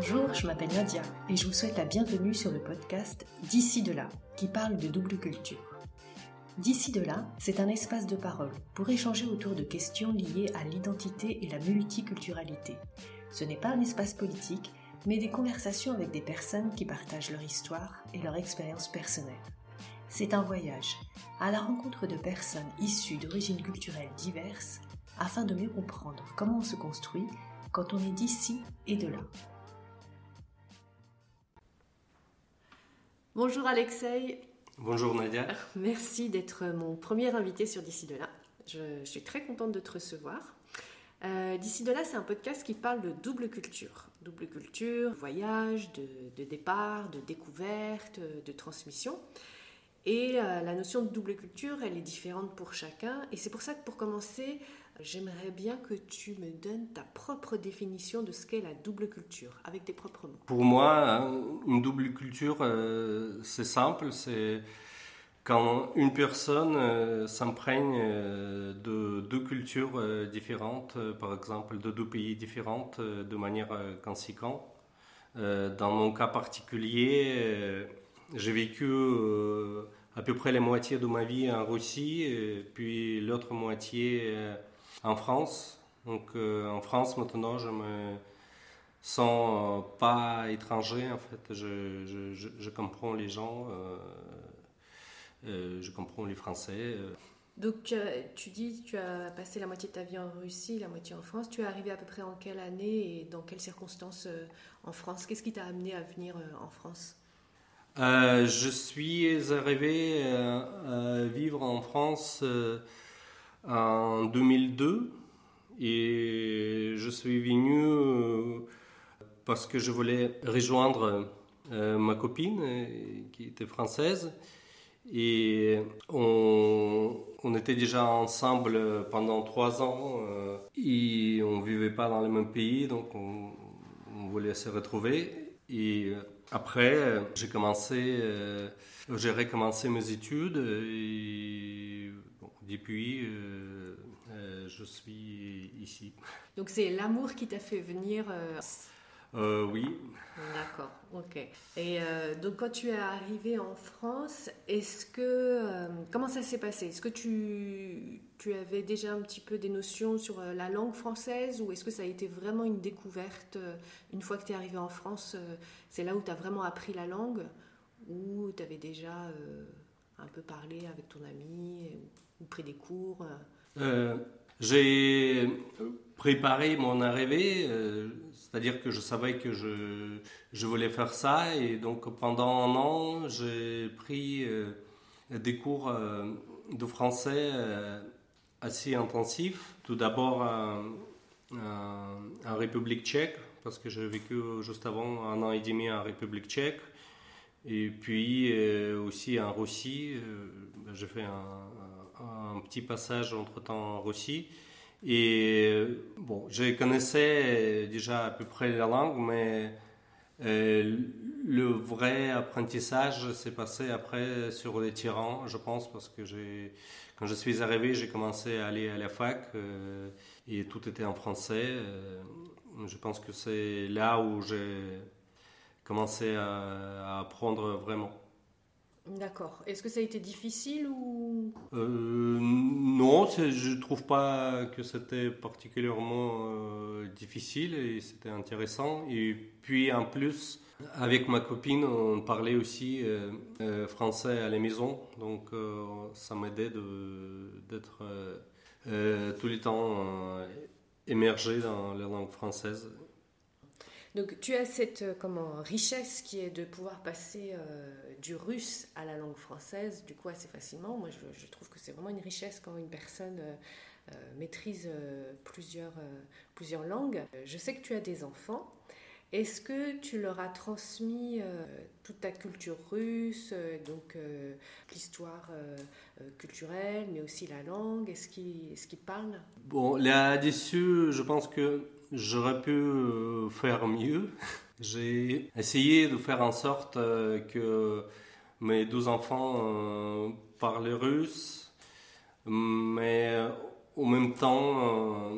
Bonjour, je m'appelle Nadia et je vous souhaite la bienvenue sur le podcast D'ici de là, qui parle de double culture. D'ici de là, c'est un espace de parole pour échanger autour de questions liées à l'identité et la multiculturalité. Ce n'est pas un espace politique, mais des conversations avec des personnes qui partagent leur histoire et leur expérience personnelle. C'est un voyage à la rencontre de personnes issues d'origines culturelles diverses afin de mieux comprendre comment on se construit quand on est d'ici et de là. Bonjour Alexei. Bonjour Nadia. Merci d'être mon premier invité sur D'ici de là. Je, suis très contente de te recevoir. Euh, D'ici de là, c'est un podcast qui parle de double culture. Double culture, voyage, de, de départ, de découverte, de transmission. Et euh, la notion de double culture, elle est différente pour chacun. Et c'est pour ça que pour commencer, j'aimerais bien que tu me donnes ta propre définition de ce qu'est la double culture, avec tes propres mots. Pour moi, hein, une double culture, euh, c'est simple, c'est quand une personne euh, s'imprègne de deux cultures différentes, par exemple de deux pays différents, de manière conséquente. dans mon cas particulier, j'ai vécu euh, à peu près la moitié de ma vie en Russie, puis l'autre moitié euh, en France. Donc euh, en France maintenant, je me sens pas étranger en fait. Je, je, je, comprends les gens, je comprends les Français. Donc tu dis tu as passé la moitié de ta vie en Russie, la moitié en France. Tu es arrivé à peu près en quelle année et dans quelles circonstances en France? Qu'est-ce qui t'a amené à venir en France? Euh, je suis arrivé euh, à vivre en France euh, en 2002 et je suis venu parce que je voulais rejoindre ma copine qui était française. Et on, était déjà ensemble pendant trois ans et on vivait pas dans le même pays donc on, voulait se retrouver. Et après, euh, j'ai commencé, euh, j'ai recommencé mes études depuis, euh, je suis ici. Donc c'est l'amour qui t'a fait venir euh, oui. D'accord, ok. Et euh, donc quand tu es arrivé en France, est-ce que euh, comment ça s'est passé? Est-ce que tu, tu avais déjà un petit peu des notions sur la langue française ou est-ce que ça a été vraiment une découverte une fois que tu es arrivé en France C'est là où tu as vraiment appris la langue ou tu avais déjà un peu parlé avec ton ami ou pris des cours J'ai préparé mon arrivée c'est-à-dire que je savais que je, je, voulais faire ça et donc pendant un an, j'ai pris euh, des cours euh, de français euh, assez intensifs. Tout d'abord en République tchèque, parce que j'ai vécu juste avant un an et demi en République tchèque. Et puis aussi en Russie, j'ai fait un, un, petit passage entre-temps en Russie. Et bon, je connaissais déjà à peu près la langue, mais euh, le vrai apprentissage s'est passé après sur les tyrans, je pense, parce que quand je suis arrivé, j'ai commencé à aller à la fac euh, et tout était en français. Euh, je pense que c'est là où j'ai commencé à apprendre vraiment. D'accord. Est-ce que ça a été difficile ou? Euh, Non, je ne trouve pas que c'était particulièrement euh, difficile et c'était intéressant. Et puis en plus, avec ma copine, on parlait aussi euh, français à la maison, donc ça m'aidait d'être tout le temps émergé dans la langue française. Donc tu as cette euh, richesse qui est de pouvoir passer euh, du russe à la langue française, du coup assez facilement. Moi je, trouve que c'est vraiment une richesse quand une personne euh, maîtrise plusieurs, langues. Je sais que tu as des enfants. Est-ce que tu leur as transmis toute ta culture russe, donc l'histoire culturelle, mais aussi la langue? Est-ce qu'ils parlent? Bon, là-dessus, je pense que J'aurais pu euh, faire mieux. J'ai essayé de faire en sorte euh, que mes deux enfants euh, parlent russe, mais en même temps,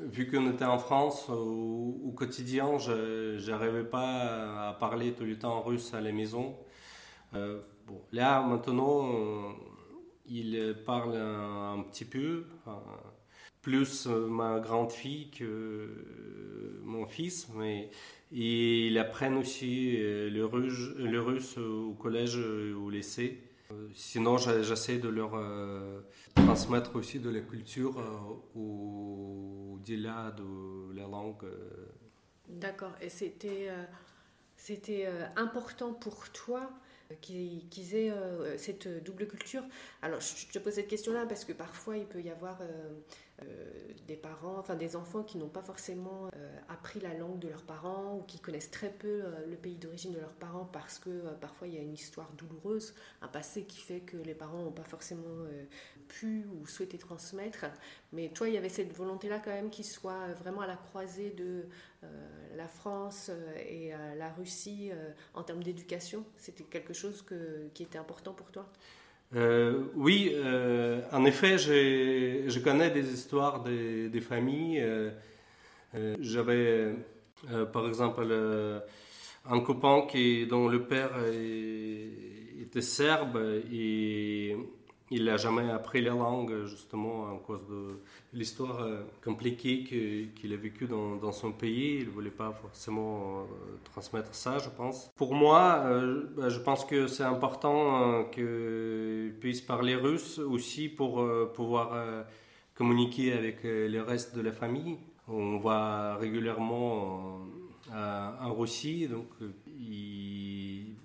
vu qu'on était en France, au, quotidien, je n'arrivais pas à parler tout le temps russe à la maison. Bon, là, maintenant, il parle un, petit peu, plus ma grande fille que mon fils, mais ils apprennent aussi le russe, le russe au collège ou au lycée. Sinon, j'essaie de leur euh, transmettre aussi de la culture euh, au-delà de la langue. Euh. D'accord. Et c'était c'était important pour toi qu'ils aient cette double culture? Alors, je te pose cette question-là parce que parfois, il peut y avoir euh, des parents, enfin des enfants qui n'ont pas forcément euh, appris la langue de leurs parents ou qui connaissent très peu euh, le pays d'origine de leurs parents parce que parfois il y a une histoire douloureuse, un passé qui fait que les parents n'ont pas forcément pu ou souhaité transmettre. Mais toi, il y avait cette volonté-là quand même qui soit vraiment à la croisée de la France et la Russie en termes d'éducation. C'était quelque chose qui était important pour toi? Euh, oui, euh, en effet, je connais des histoires des, familles. Euh, j'avais, par exemple, un copain qui, dont le père était serbe et il n'a jamais appris la langue, justement, à cause de l'histoire euh, compliquée qu'il a vécue dans, son pays. Il ne voulait pas forcément euh, transmettre ça, je pense. Pour moi, euh, bah, je pense que c'est important qu'il puisse parler russe aussi pour pouvoir communiquer avec le reste de la famille. On va régulièrement en Russie, donc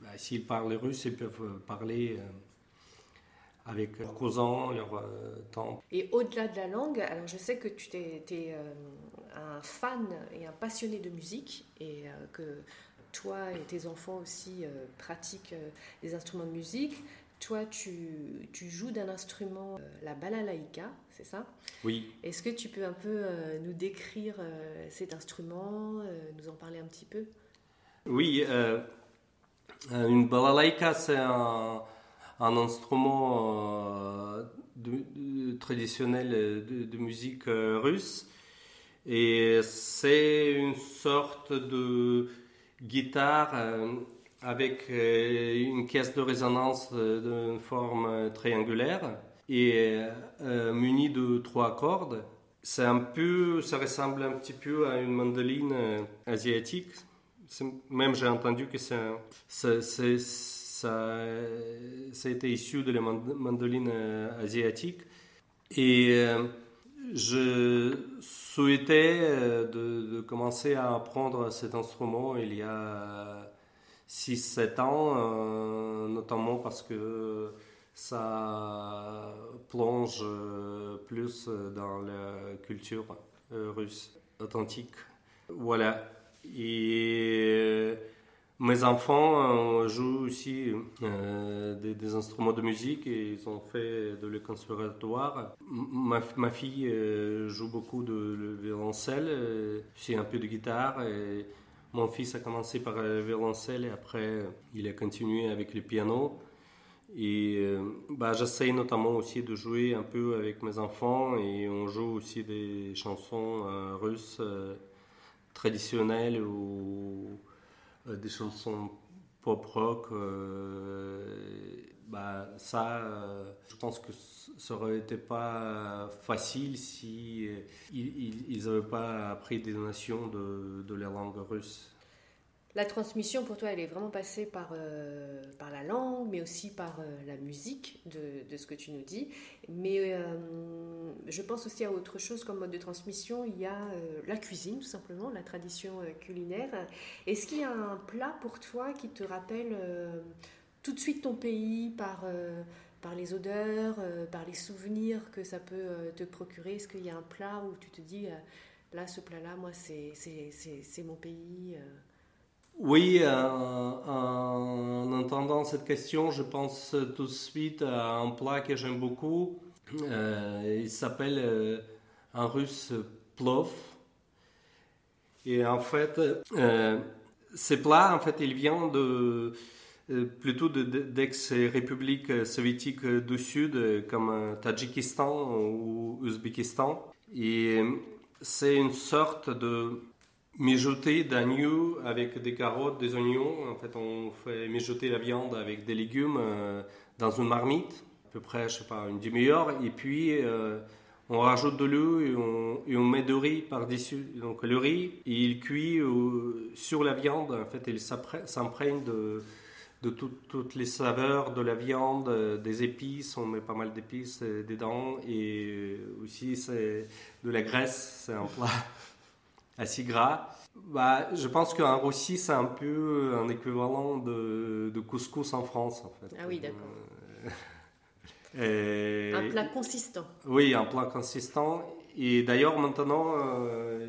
bah, s'ils parlent russe, ils peuvent parler avec leurs cousins, leurs euh, tantes. Et au-delà de la langue, alors je sais que tu es, euh, un fan et un passionné de musique et euh, que toi et tes enfants aussi pratiquent des instruments de musique. Toi, tu, tu joues d'un instrument, la balalaïka, c'est ça? Oui. Est-ce que tu peux un peu nous décrire cet instrument, nous en parler un petit peu? Oui, une balalaïka, c'est un un instrument euh, traditionnel de, musique euh, russe. Et c'est une sorte de guitare euh, avec une caisse de résonance d'une forme triangulaire et munie de trois cordes. C'est un peu, ça ressemble un petit peu à une mandoline asiatique. Même j'ai entendu que c'est ça, ça a été issu de la mandoline euh, asiatique. Et euh, je souhaitais euh, de, commencer à apprendre cet instrument il y a 6-7 ans, notamment parce que ça plonge plus dans la culture russe authentique. Voilà. Et mes enfants euh, jouent aussi euh, des, instruments de musique et ils ont fait de le conservatoire. Ma, fille euh, joue beaucoup de violoncelle, c'est un peu de guitare. Mon fils a commencé par le violoncelle et après il a continué avec le piano. Et bah, j'essaie notamment aussi de jouer un peu avec mes enfants et on joue aussi des chansons russes traditionnelles ou euh, des chansons pop rock, euh, bah, ça, euh, je pense que ça aurait été pas facile si ils n'avaient pas appris des notions de, de la langue russe. La transmission, pour toi, elle est vraiment passée par, euh, par la langue, mais aussi par euh, la musique de, de, ce que tu nous dis. Mais euh, je pense aussi à autre chose comme mode de transmission. Il y a la cuisine, tout simplement, la tradition culinaire. Est-ce qu'il y a un plat pour toi qui te rappelle tout de suite ton pays par, par les odeurs, par les souvenirs que ça peut te procurer? Est-ce qu'il y a un plat où tu te dis, là, ce plat-là, moi, c'est mon pays oui, euh, en entendant cette question, je pense tout de suite à un plat que j'aime beaucoup. Euh, il s'appelle euh, en russe plov. Et en fait, ce plat, en fait, il vient de plutôt d'ex-républiques soviétiques du Sud, comme Tadjikistan ou Ouzbékistan. Et C'est une sorte de mijoter d'agneau avec des carottes, des oignons. En fait, on fait mijoter la viande avec des légumes dans une marmite, à peu près, je sais pas, une demi-heure. Et puis, on rajoute de l'eau et on, met du riz par-dessus. Donc le riz, il cuit sur la viande. En fait, il s'imprègne de, toutes les saveurs de la viande, des épices. On met pas mal d'épices euh, dedans. Et aussi, c'est de la graisse. C'est un plat assez gras. Bah, je pense qu'un rossi, c'est un peu un équivalent de, de, couscous en France. En fait. Ah oui, d'accord. Euh, un plat consistant. Oui, un plat consistant. Et d'ailleurs, maintenant, euh,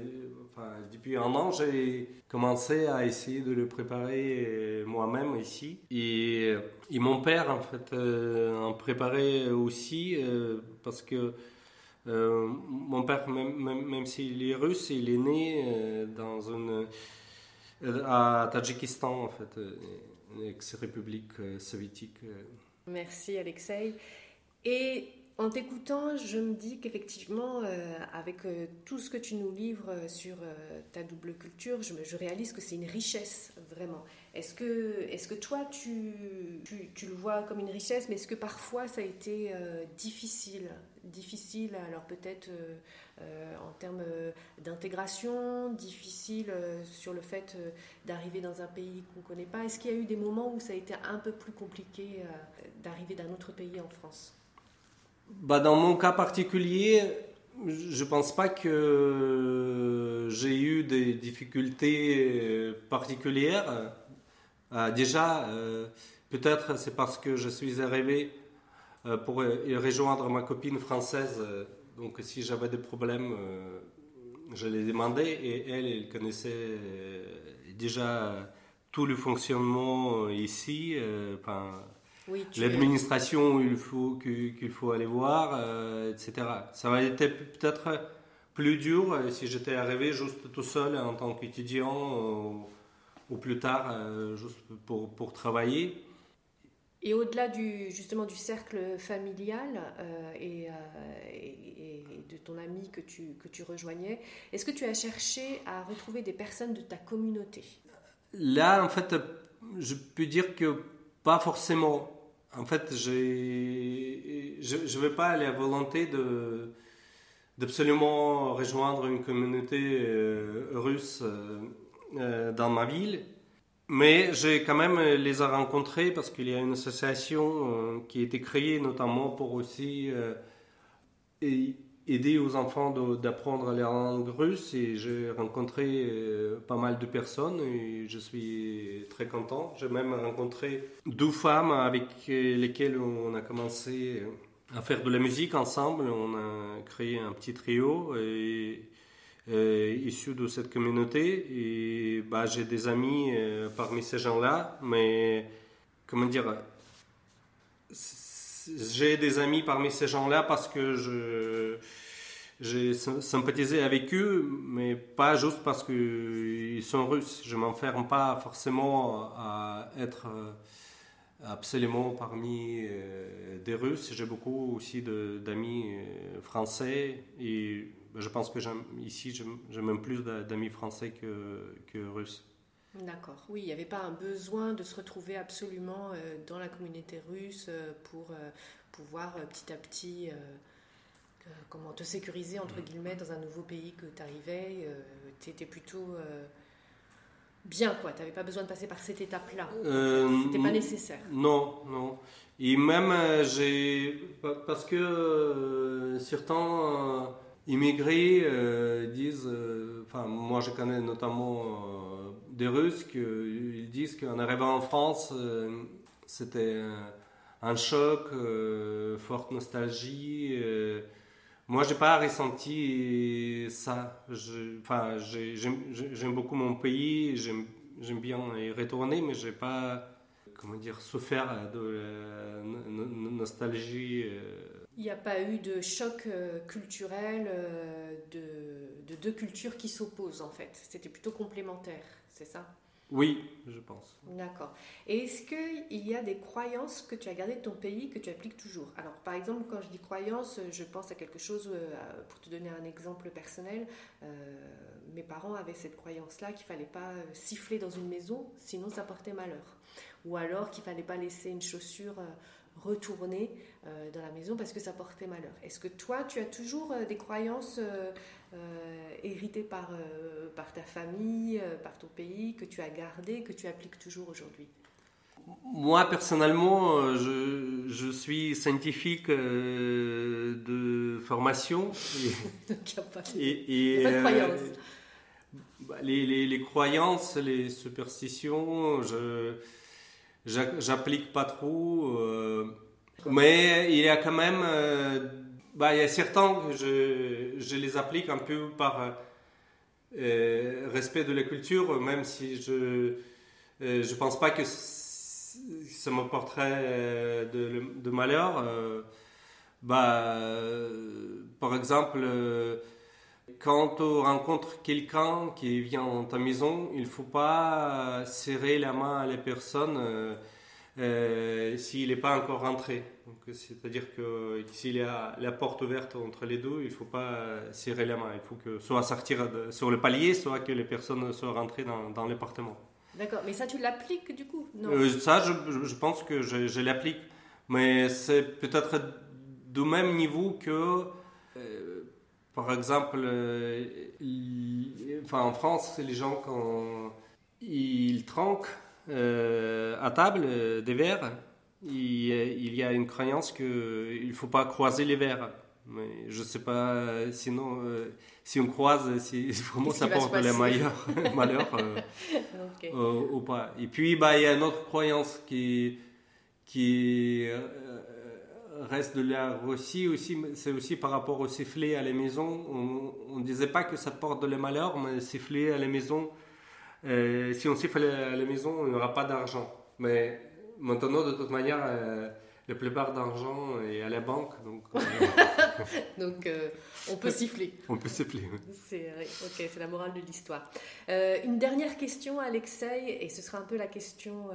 depuis un an, j'ai commencé à essayer de le préparer euh, moi-même ici. Et, et, mon père, en fait, euh, en préparait aussi parce que mon père, même, même, même s'il est russe, il est né dans une, à Tadjikistan, en fait, ex-république soviétique. Merci, Alexei. En t'écoutant, je me dis qu'effectivement, euh, avec euh, tout ce que tu nous livres euh, sur ta double culture, je, réalise que c'est une richesse, vraiment. Est-ce que, est que toi, tu, tu, le vois comme une richesse, mais est-ce que parfois ça a été difficile? Difficile, alors peut-être en termes d'intégration, difficile sur le fait d'arriver dans un pays qu'on ne connaît pas. Est-ce qu'il y a eu des moments où ça a été un peu plus compliqué d'arriver d'un autre pays en France? Bah, Dans mon cas particulier, je ne pense pas que j'ai eu des difficultés particulières. Euh, déjà, euh, peut-être c'est parce que je suis arrivé euh, pour rejoindre ma copine française. donc si j'avais des problèmes, je les demandais et elle, elle connaissait déjà tout le fonctionnement ici. L'administration il faut qu'il faut aller voir, euh, etc. Ça aurait été peut-être plus dur euh, si j'étais arrivé juste tout seul en tant qu'étudiant ou, plus tard euh, juste pour, pour, travailler. Et au-delà du, justement du cercle familial et, et, de ton ami que tu, que tu rejoignais, est-ce que tu as cherché à retrouver des personnes de ta communauté? Là, en fait, je peux dire que pas forcément. En fait, je ne vais pas aller à volonté d'absolument rejoindre une communauté euh, russe euh, euh, dans ma ville. Mais j'ai quand même les a rencontrés parce qu'il y a une association qui a été créée notamment pour aussi aider aux enfants d'apprendre la langue russe et j'ai rencontré euh, pas mal de personnes et je suis très content. J'ai même rencontré deux femmes avec lesquelles on a commencé à faire de la musique ensemble. On a créé un petit trio euh, issu de cette communauté et bah, j'ai des amis euh, parmi ces gens-là, mais comment dire j'ai des amis parmi ces gens-là parce que je j'ai sympathisé avec eux, mais pas juste parce qu'ils sont russes. Je m'enferme pas forcément à être euh, absolument parmi euh, des Russes. J'ai beaucoup aussi d'amis euh, français et je pense que ici j'ai même plus d'amis français que, que russes. D'accord, oui, il n'y avait pas un besoin de se retrouver absolument dans la communauté russe pour pouvoir petit à petit comment te sécuriser entre guillemets dans un nouveau pays que tu arrivais. tu étais plutôt bien, quoi. Tu n'avais pas besoin de passer par cette étape-là. C'était pas nécessaire. Non, non. Et même, j'ai. Parce que certains immigrés disent. Enfin, moi, je connais notamment des Russes qui disent qu'en arrivant en France, c'était un choc, forte nostalgie. Moi, j'ai pas ressenti ça. J'aime beaucoup mon pays, j'aime bien y retourner, mais j'ai pas, comment dire, souffert de nostalgie. Euh. Il n'y a pas eu de choc euh, culturel euh, de deux cultures qui s'opposent en fait. C'était plutôt complémentaire, c'est ça? Oui, je pense. D'accord. Et est-ce qu'il y a des croyances que tu as gardées de ton pays que tu appliques toujours? Alors, par exemple, quand je dis croyances, je pense à quelque chose, euh, pour te donner un exemple personnel, euh, mes parents avaient cette croyance-là qu'il fallait pas euh, siffler dans une maison, sinon ça portait malheur. Ou alors qu'il fallait pas laisser une chaussure retourner dans la maison parce que ça portait malheur. Est-ce que toi, tu as toujours des croyances héritées par, par ta famille, par ton pays, que tu as gardées, que tu appliques toujours aujourd'hui moi, personnellement, je, je suis scientifique de formation. Et, pas de bah, les, les, les, croyances, les superstitions, je j'applique pas trop. Euh, mais il y a quand même, euh, bah, il y a certains je, je, les applique un peu par euh, respect de la culture, même si je je pense pas que ça m'apporterait de, de, malheur. bah, par exemple quand on rencontre quelqu'un qui vient dans ta maison, il ne faut pas serrer la main à la personne euh, euh, s'il n'est pas encore rentré. C'est-à-dire que s'il y a la porte ouverte entre les deux, il ne faut pas serrer la main. Il faut que soit sortir sur le palier, soit que les personnes soient rentrées dans, dans l'appartement. D'accord, mais ça tu l'appliques du coup? Non euh, Ça, je, je, pense que je, je l'applique. Mais c'est peut-être du même niveau que par exemple, euh, enfin, en France, les gens, quand ils tranquent euh, à table euh, des verres, il, il, y a une croyance qu'il ne faut pas croiser les verres. Mais je ne sais pas, sinon, si on croise, si vraiment ça porte le malheur ou pas. Et puis, bah, il y a une autre croyance qui, qui reste de la Russie aussi, c'est aussi par rapport au sifflet à la maison. On ne disait pas que ça porte de la malheur, mais siffler à la maison, euh, si on siffle à la maison, on n'aura pas d'argent. Mais maintenant, de toute manière, euh, la plupart d'argent est à la banque. Donc, euh, donc euh, on peut siffler. On peut siffler, C'est, ok, c'est la morale de l'histoire. Une dernière question, Alexei, et ce sera un peu la question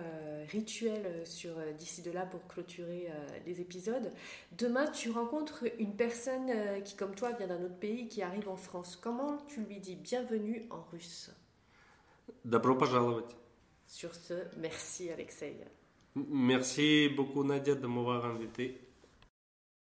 rituelle sur d'ici de là pour clôturer les épisodes. Demain, tu rencontres une personne qui, comme toi, vient d'un autre pays, qui arrive en France. Comment tu lui dis bienvenue en russe Добро пожаловать. Sur ce, merci Alexei. Merci beaucoup Nadia de m'avoir invité.